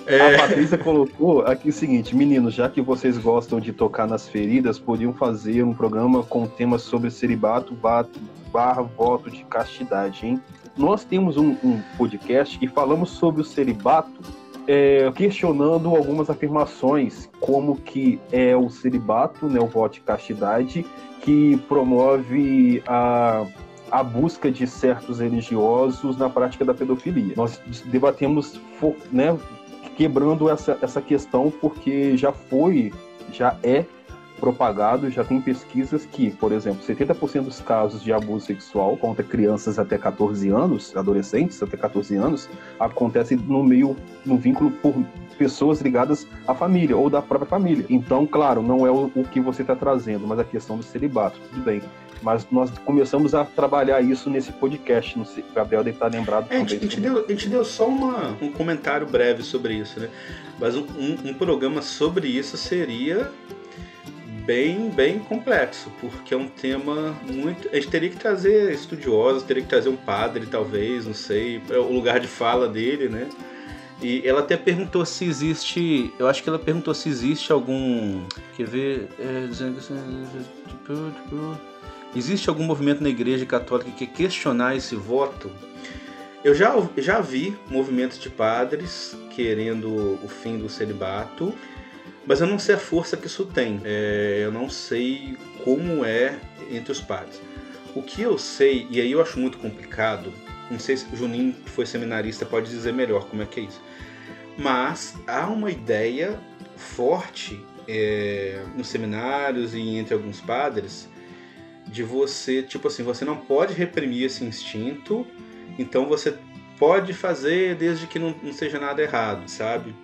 A É, Patrícia colocou aqui o seguinte, meninos, já que vocês gostam de tocar nas feridas, podiam fazer um programa com temas sobre celibato vato, barra voto de castidade, hein? Nós temos um, um podcast e falamos sobre o celibato, é, questionando algumas afirmações, como que é o celibato, né, o voto de castidade, que promove a a busca de certos religiosos na prática da pedofilia. Nós debatemos, né, quebrando essa, essa questão porque já foi, já é propagado, já tem pesquisas que, por exemplo, 70% dos casos de abuso sexual contra crianças até 14 anos, adolescentes até 14 anos, acontece no meio, no vínculo por pessoas ligadas à família ou da própria família. Então, claro, não é o, o que você está trazendo, mas a questão do celibato, tudo bem. Mas nós começamos a trabalhar isso nesse podcast. Não sei, o Gabriel deve estar lembrado É, a, gente, a, também. gente deu, a gente deu só uma, um comentário breve sobre isso, né? Mas um, um, um programa sobre isso seria bem, bem complexo, porque é um tema muito. A gente teria que trazer estudiosos, teria que trazer um padre, talvez, não sei, é o lugar de fala dele, né? E ela até perguntou se existe. Eu acho que ela perguntou se existe algum. Quer ver? É, existe algum movimento na Igreja Católica que questionar esse voto? Eu já, já vi movimentos de padres querendo o fim do celibato, mas eu não sei a força que isso tem. É, eu não sei como é entre os padres. O que eu sei, e aí eu acho muito complicado, não sei se o Juninho, que foi seminarista, pode dizer melhor como é que é isso. Mas há uma ideia forte é, nos seminários e entre alguns padres de você, tipo assim, você não pode reprimir esse instinto, então você pode fazer desde que não, não seja nada errado, sabe?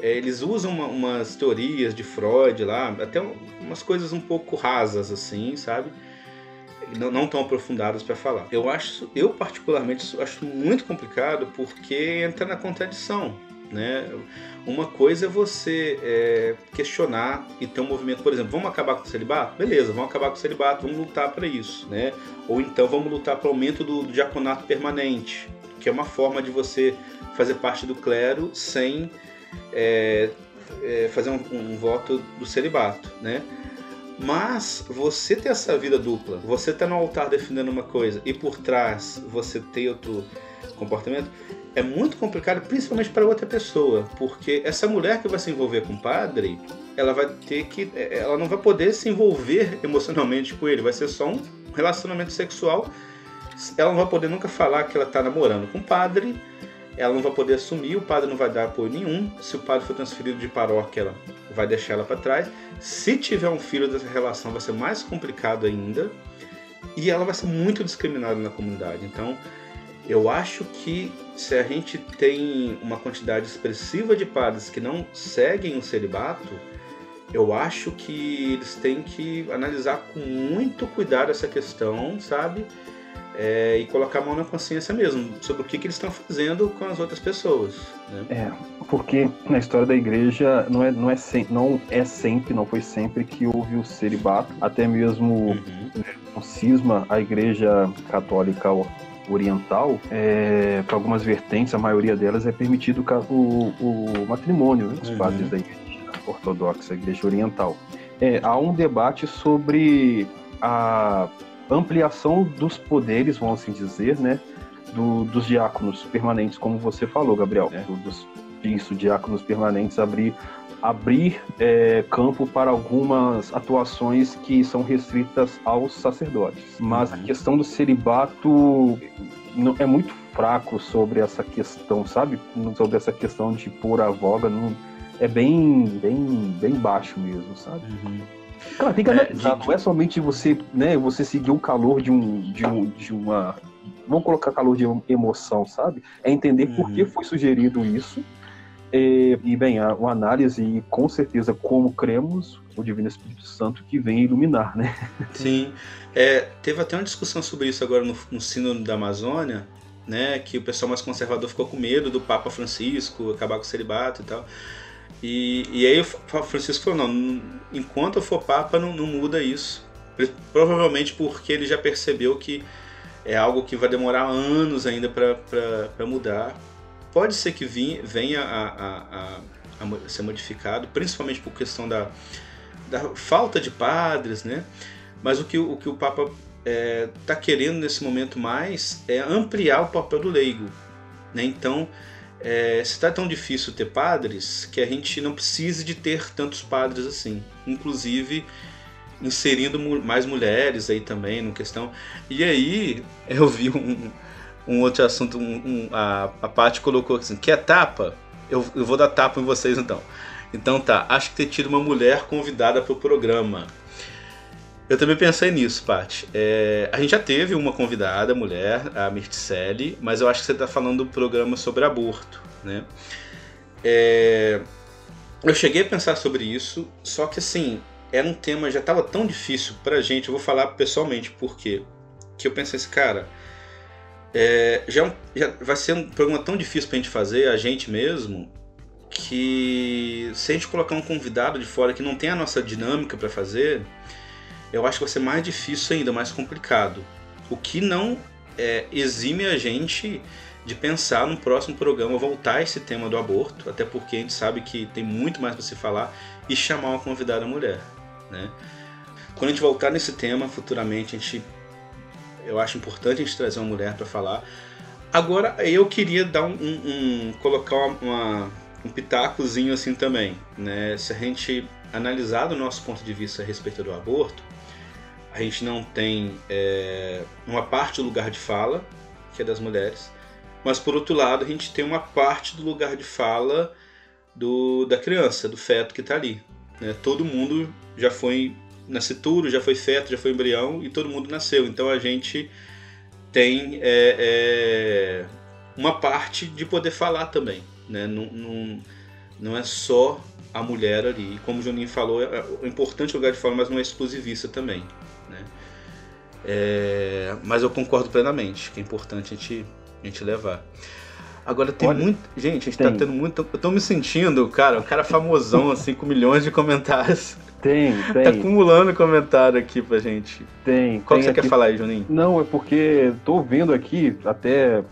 É, eles usam uma- umas teorias de Freud lá, até um- umas coisas um pouco rasas assim, sabe? Não, não tão aprofundadas para falar. Eu acho, eu particularmente acho muito complicado porque entra na contradição, né? Uma coisa é você é, questionar e ter um movimento, por exemplo, vamos acabar com o celibato? Beleza, vamos acabar com o celibato, vamos lutar para isso, né? Ou então vamos lutar para o aumento do, do diaconato permanente, que é uma forma de você fazer parte do clero sem é, é, fazer um, um voto do celibato, né? Mas você ter essa vida dupla, você tá no altar defendendo uma coisa e por trás você ter outro comportamento, é muito complicado, principalmente para outra pessoa, porque essa mulher que vai se envolver com o padre, ela vai ter que, ela não vai poder se envolver emocionalmente com ele, vai ser só um relacionamento sexual. Ela não vai poder nunca falar que ela tá namorando com o padre, ela não vai poder assumir, o padre não vai dar apoio nenhum. Se o padre for transferido de paróquia, ela vai deixar ela para trás. Se tiver um filho dessa relação, vai ser mais complicado ainda. E ela vai ser muito discriminada na comunidade. Então, eu acho que se a gente tem uma quantidade expressiva de padres que não seguem o celibato, eu acho que eles têm que analisar com muito cuidado essa questão, sabe? É, e colocar a mão na consciência mesmo sobre o que, que eles estão fazendo com as outras pessoas. Né? É, porque na história da igreja não é, não, é se, não é sempre, não foi sempre que houve o celibato, até mesmo uhum. o cisma, a igreja católica oriental, é, para algumas vertentes, a maioria delas é permitido o, o matrimônio, né? os uhum. padres da igreja ortodoxa, a igreja oriental. É, há um debate sobre a ampliação dos poderes, vamos assim dizer, né, do, dos diáconos permanentes, como você falou, Gabriel, é. dos isso, diáconos permanentes abrir abrir é, campo para algumas atuações que são restritas aos sacerdotes. Mas uhum. a questão do celibato é muito fraco sobre essa questão, sabe? Sobre essa questão de pôr a voga, não, é bem, bem, bem baixo mesmo, sabe? Uhum. Claro, tem que é, analisar, de... não é somente você, né, você seguir o calor de, um, de, um, de uma. Vamos colocar calor de emoção, sabe? É entender uhum. por que uhum. foi sugerido isso. E, e bem, a, uma análise, e com certeza, como cremos, o Divino Espírito Santo que vem iluminar, né? Sim. É, teve até uma discussão sobre isso agora no, no Sínodo da Amazônia, né? Que o pessoal mais conservador ficou com medo do Papa Francisco acabar com o celibato e tal. E, e aí o Francisco falou, não, enquanto eu for Papa não, não muda isso. Provavelmente porque ele já percebeu que é algo que vai demorar anos ainda para mudar. Pode ser que venha a, a, a, a, ser modificado, principalmente por questão da, da falta de padres, né? Mas o que o, que o Papa está é, tá querendo nesse momento mais é ampliar o papel do leigo. Né? Então, é, se está tão difícil ter padres, que a gente não precise de ter tantos padres assim. Inclusive inserindo mais mulheres aí também no questão. E aí eu vi um, um outro assunto, um, um, a, a Paty colocou assim, quer tapa? Eu, eu vou dar tapa em vocês então. Então tá, acho que ter tido uma mulher convidada para o programa. Eu também pensei nisso, Paty. É, a gente já teve uma convidada, mulher, a Mirticelli, mas eu acho que você está falando do programa sobre aborto, né? É, eu cheguei a pensar sobre isso, só que assim, era um tema, já estava tão difícil pra gente, eu vou falar pessoalmente por quê. Que eu pensei assim, cara, é, já, já vai ser um programa tão difícil pra gente fazer, a gente mesmo, que se a gente colocar um convidado de fora que não tem a nossa dinâmica para fazer, eu acho que vai ser mais difícil ainda, mais complicado. O que não é, exime a gente de pensar no próximo programa voltar esse tema do aborto, até porque a gente sabe que tem muito mais para se falar e chamar uma convidada mulher, né? Quando a gente voltar nesse tema futuramente, a gente eu acho importante a gente trazer uma mulher para falar. Agora eu queria dar um, um colocar uma, um pitacozinho assim também, né? Se a gente analisar do nosso ponto de vista a respeito do aborto, a gente não tem é, uma parte do lugar de fala, que é das mulheres, mas por outro lado a gente tem uma parte do lugar de fala do, da criança, do feto que está ali. Né? Todo mundo já foi nascituro, já foi feto, já foi embrião e todo mundo nasceu. Então a gente tem é, é, uma parte de poder falar também. Né? Não, não, não é só a mulher ali. Como o Juninho falou, é, é importante lugar de fala, mas não é exclusivista também. É, mas eu concordo plenamente que é importante a gente, a gente levar. Agora tem Olha, muito. Gente, a gente tá tem. tá tendo muito. Eu tô me sentindo, cara, um cara famosão, assim, com milhões de comentários. Tem, tem. Tá acumulando comentário aqui pra gente. Tem. Qual tem que você aqui... quer falar aí, Juninho? Não, é porque tô vendo aqui, até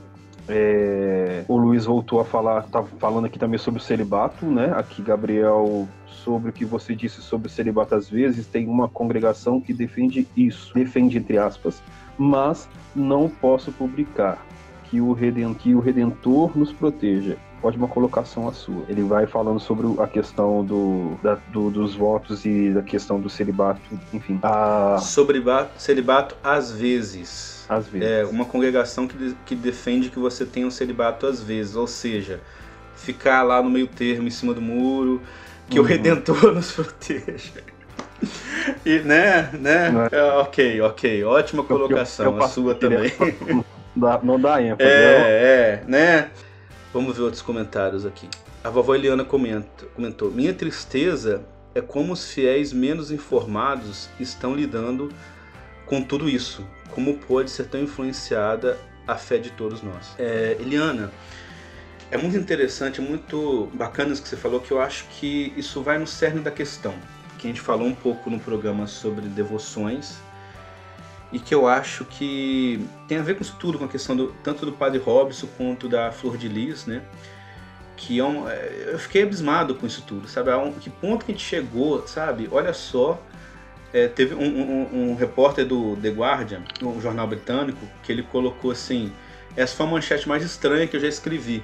é, o Luiz voltou a falar, tá falando aqui também sobre o celibato, né? Aqui, Gabriel sobre o que você disse sobre o celibato às vezes, tem uma congregação que defende isso, defende entre aspas, mas não posso publicar. Que o, Redentor, que o Redentor nos proteja. Ótima colocação a sua. Ele vai falando sobre a questão do, da, do dos votos e da questão do celibato, enfim. A... Sobre celibato às vezes. Às vezes. É uma congregação que, que defende que você tenha um celibato às vezes, ou seja, ficar lá no meio termo, em cima do muro, que uhum. o Redentor nos proteja. E, né, né? É. É, ok, ok. Ótima colocação, eu, eu, a sua também. não dá ênfase. É, é, né? Vamos ver outros comentários aqui. A vovó Eliana comenta, comentou: Minha tristeza é como os fiéis menos informados estão lidando com tudo isso? Como pode ser tão influenciada a fé de todos nós? É, Eliana, é muito interessante, é muito bacana isso que você falou, que eu acho que isso vai no cerne da questão. Que a gente falou um pouco no programa sobre devoções e que eu acho que tem a ver com isso tudo, com a questão do, tanto do Padre Robson quanto da Flor de Lis, né? Que é um, é, eu fiquei abismado com isso tudo, sabe? A um, que ponto que a gente chegou, sabe? Olha só, é, teve um, um, um, repórter do The Guardian, um jornal britânico, que ele colocou assim: essa foi a manchete mais estranha que eu já escrevi,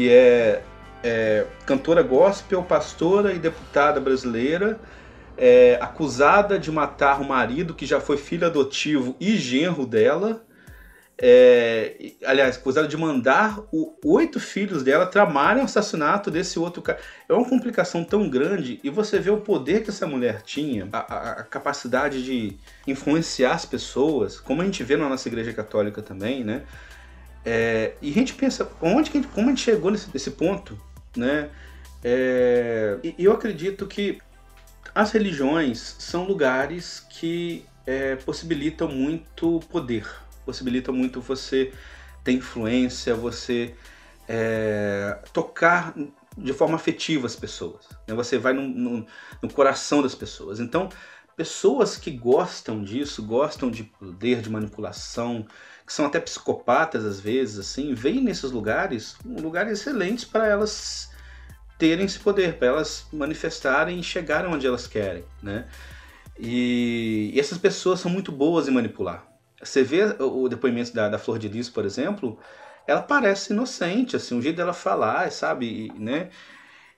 que é, é cantora gospel, pastora e deputada brasileira é, acusada de matar o marido que já foi filho adotivo e genro dela é, aliás, acusada de mandar o, oito filhos dela tramarem o assassinato desse outro cara. É uma complicação tão grande e você vê o poder que essa mulher tinha, a, a, a, capacidade de influenciar as pessoas, como a gente vê na nossa igreja católica também, né? É, e a gente pensa, onde que a gente, como a gente chegou nesse, nesse ponto, né? É, e eu acredito que as religiões são lugares que é, possibilitam muito poder possibilita muito você ter influência, você é, tocar de forma afetiva as pessoas. Né? Você vai no, no, no, coração das pessoas. Então, pessoas que gostam disso, gostam de poder, de manipulação, que são até psicopatas às vezes, assim, veem nesses lugares lugares excelentes para elas terem esse poder, para elas manifestarem e chegarem onde elas querem, né? E, e essas pessoas são muito boas em manipular. Você vê o depoimento da, da Flor de Lis, por exemplo, ela parece inocente, assim, o jeito dela falar, sabe, e, né?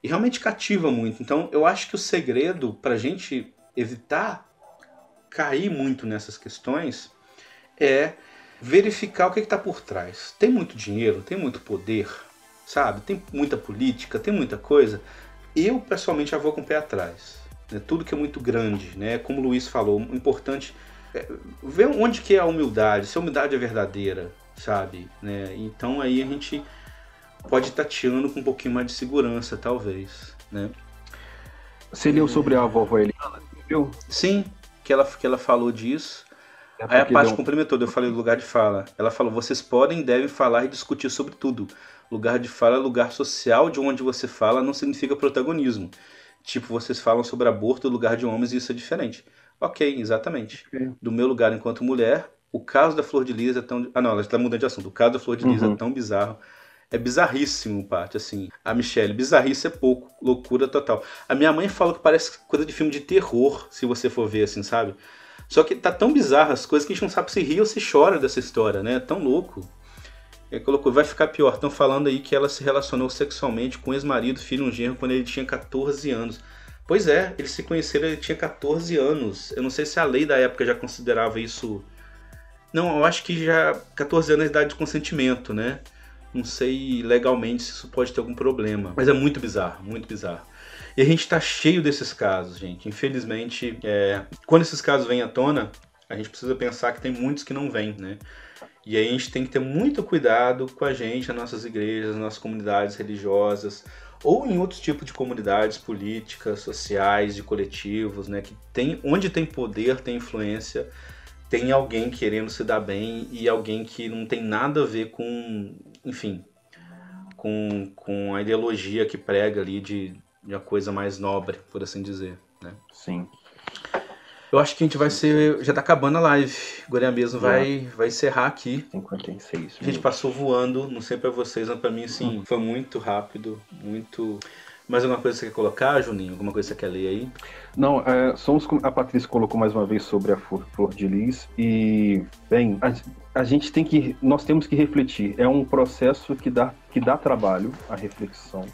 E realmente cativa muito. Então, eu acho que o segredo para a gente evitar cair muito nessas questões é verificar o que está por trás. Tem muito dinheiro, tem muito poder, sabe? Tem muita política, tem muita coisa. Eu, pessoalmente, já vou com o pé atrás. Né? Tudo que é muito grande, né? Como o Luiz falou, o importante é, ver onde que é a humildade, se a humildade é verdadeira, sabe? Né? Então aí a gente pode ir tateando com um pouquinho mais de segurança, talvez, né? Você leu sobre a vovó Eliana, viu? Sim, que ela, que ela falou disso. É aí a parte deu... complementou, eu falei do lugar de fala. Ela falou, vocês podem e devem falar e discutir sobre tudo. Lugar de fala é lugar social de onde você fala não significa protagonismo. Tipo, vocês falam sobre aborto no lugar de homens e isso é diferente. Ok, exatamente. Okay. Do meu lugar enquanto mulher, o caso da Flor de Lis é tão. Ah, não, ela está mudando de assunto. O caso da Flor de Lis é uhum. é tão bizarro. É bizarríssimo, parte, assim. A Michelle, bizarrice é pouco, loucura total. A minha mãe fala que parece coisa de filme de terror, se você for ver, assim, sabe? Só que tá tão bizarro as coisas que a gente não sabe se ri ou se chora dessa história, né? É tão louco. Ele colocou, vai ficar pior. Estão falando aí que ela se relacionou sexualmente com ex-marido, filho um genro, quando ele tinha 14 anos. Pois é, eles se conheceram, ele tinha 14 anos. Eu não sei se a lei da época já considerava isso. Não, eu acho que já 14 anos é idade de consentimento, né? Não sei legalmente se isso pode ter algum problema. Mas é muito bizarro, muito bizarro. E a gente tá cheio desses casos, gente. Infelizmente, é... quando esses casos vêm à tona, a gente precisa pensar que tem muitos que não vêm, né? E aí a gente tem que ter muito cuidado com a gente, as nossas igrejas, as nossas comunidades religiosas, ou em outros tipos de comunidades políticas, sociais, de coletivos, né, que tem, onde tem poder, tem influência, tem alguém querendo se dar bem e alguém que não tem nada a ver com, enfim, com, com a ideologia que prega ali de, de uma coisa mais nobre, por assim dizer, né? Sim. Eu acho que a gente vai ser. Já tá acabando a live. Agora mesmo vai, vai encerrar aqui. 56. A gente passou voando, não sei pra vocês, mas pra mim, assim, hum. foi muito rápido, muito. Mais alguma coisa que você quer colocar, Juninho? Alguma coisa que você quer ler aí? Não, é, somos, a Patrícia colocou mais uma vez sobre a flor, flor de lis e, bem, a, a, gente tem que, nós temos que refletir. É um processo que dá, que dá trabalho, a reflexão.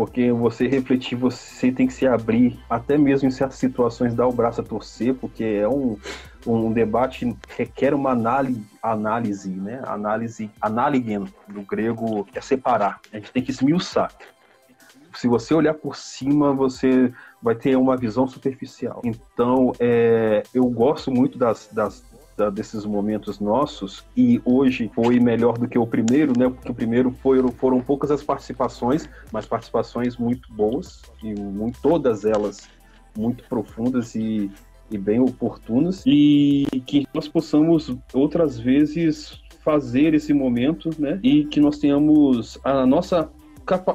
Porque você refletir, você tem que se abrir, até mesmo em certas situações, dar o braço a torcer, porque é um, um debate requer uma análise, análise, né? Análise, analigen, do grego, é separar. A gente tem que esmiuçar. Se você olhar por cima, você vai ter uma visão superficial. Então, é, eu gosto muito das, das, desses momentos nossos e hoje foi melhor do que o primeiro, né? Porque o primeiro foi, foram poucas as participações, mas participações muito boas e muito, todas elas muito profundas e, e bem oportunas e que nós possamos outras vezes fazer esse momento, né? E que nós tenhamos a nossa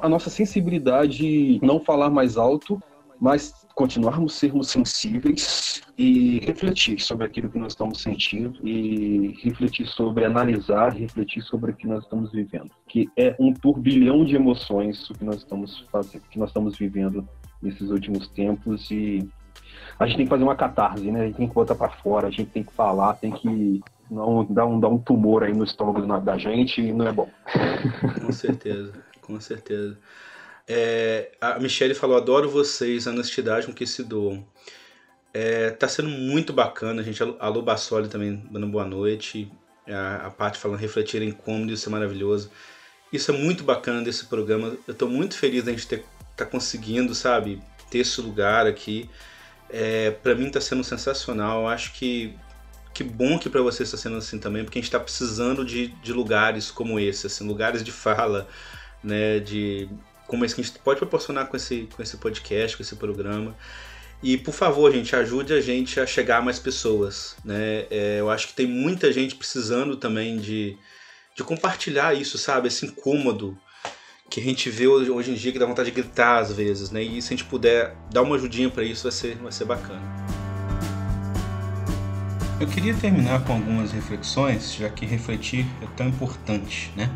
a nossa sensibilidade não falar mais alto, mas continuarmos sermos sensíveis e refletir sobre aquilo que nós estamos sentindo e refletir sobre analisar, refletir sobre o que nós estamos vivendo, que é um turbilhão de emoções o que nós estamos fazendo, que nós estamos vivendo nesses últimos tempos e a gente tem que fazer uma catarse, né? A gente tem que botar para fora, a gente tem que falar, tem que não dar um, dar um tumor aí no estômago da gente e não é bom. Com certeza, com certeza. É, a Michelle falou: adoro vocês, a honestidade com que se doam. É, tá sendo muito bacana, a gente. Alô Bassoli também dando boa noite. A, a Paty falando refletir em cômodo, isso é maravilhoso. Isso é muito bacana desse programa. Eu tô muito feliz da gente ter, tá conseguindo, sabe, ter esse lugar aqui. É, para mim tá sendo sensacional. Eu acho que que bom que para vocês está sendo assim também, porque a gente está precisando de, de lugares como esse, assim, lugares de fala, né, de como esse que a gente pode proporcionar com esse, com esse podcast, com esse programa. E por favor, gente, ajude a gente a chegar a mais pessoas, né? É, eu acho que tem muita gente precisando também de, de compartilhar isso, sabe? Esse incômodo que a gente vê hoje em dia que dá vontade de gritar às vezes, né? E se a gente puder dar uma ajudinha para isso, vai ser, vai ser bacana. Eu queria terminar com algumas reflexões, já que refletir é tão importante, né?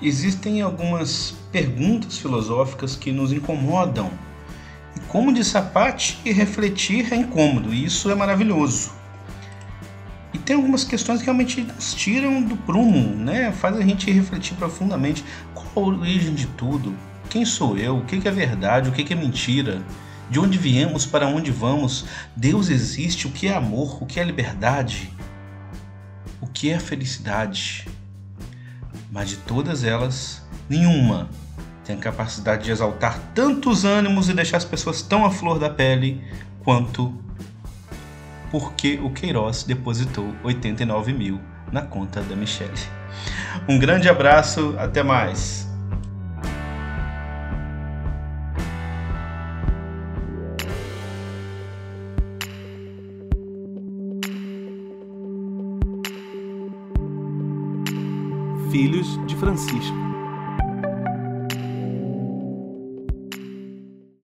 Existem algumas perguntas filosóficas que nos incomodam. E como de Sapati, refletir é incômodo, e isso é maravilhoso. E tem algumas questões que realmente nos tiram do prumo, né? Faz a gente refletir profundamente qual a origem de tudo, quem sou eu, o que é verdade, o que é mentira de onde viemos, para onde vamos? Deus existe? O que é amor? O que é liberdade? O que é felicidade? Mas de todas elas, nenhuma tem a capacidade de exaltar tantos ânimos e deixar as pessoas tão à flor da pele quanto porque o Queiroz depositou 89 mil na conta da Michelle. Um grande abraço, até mais! Filhos de Francisco.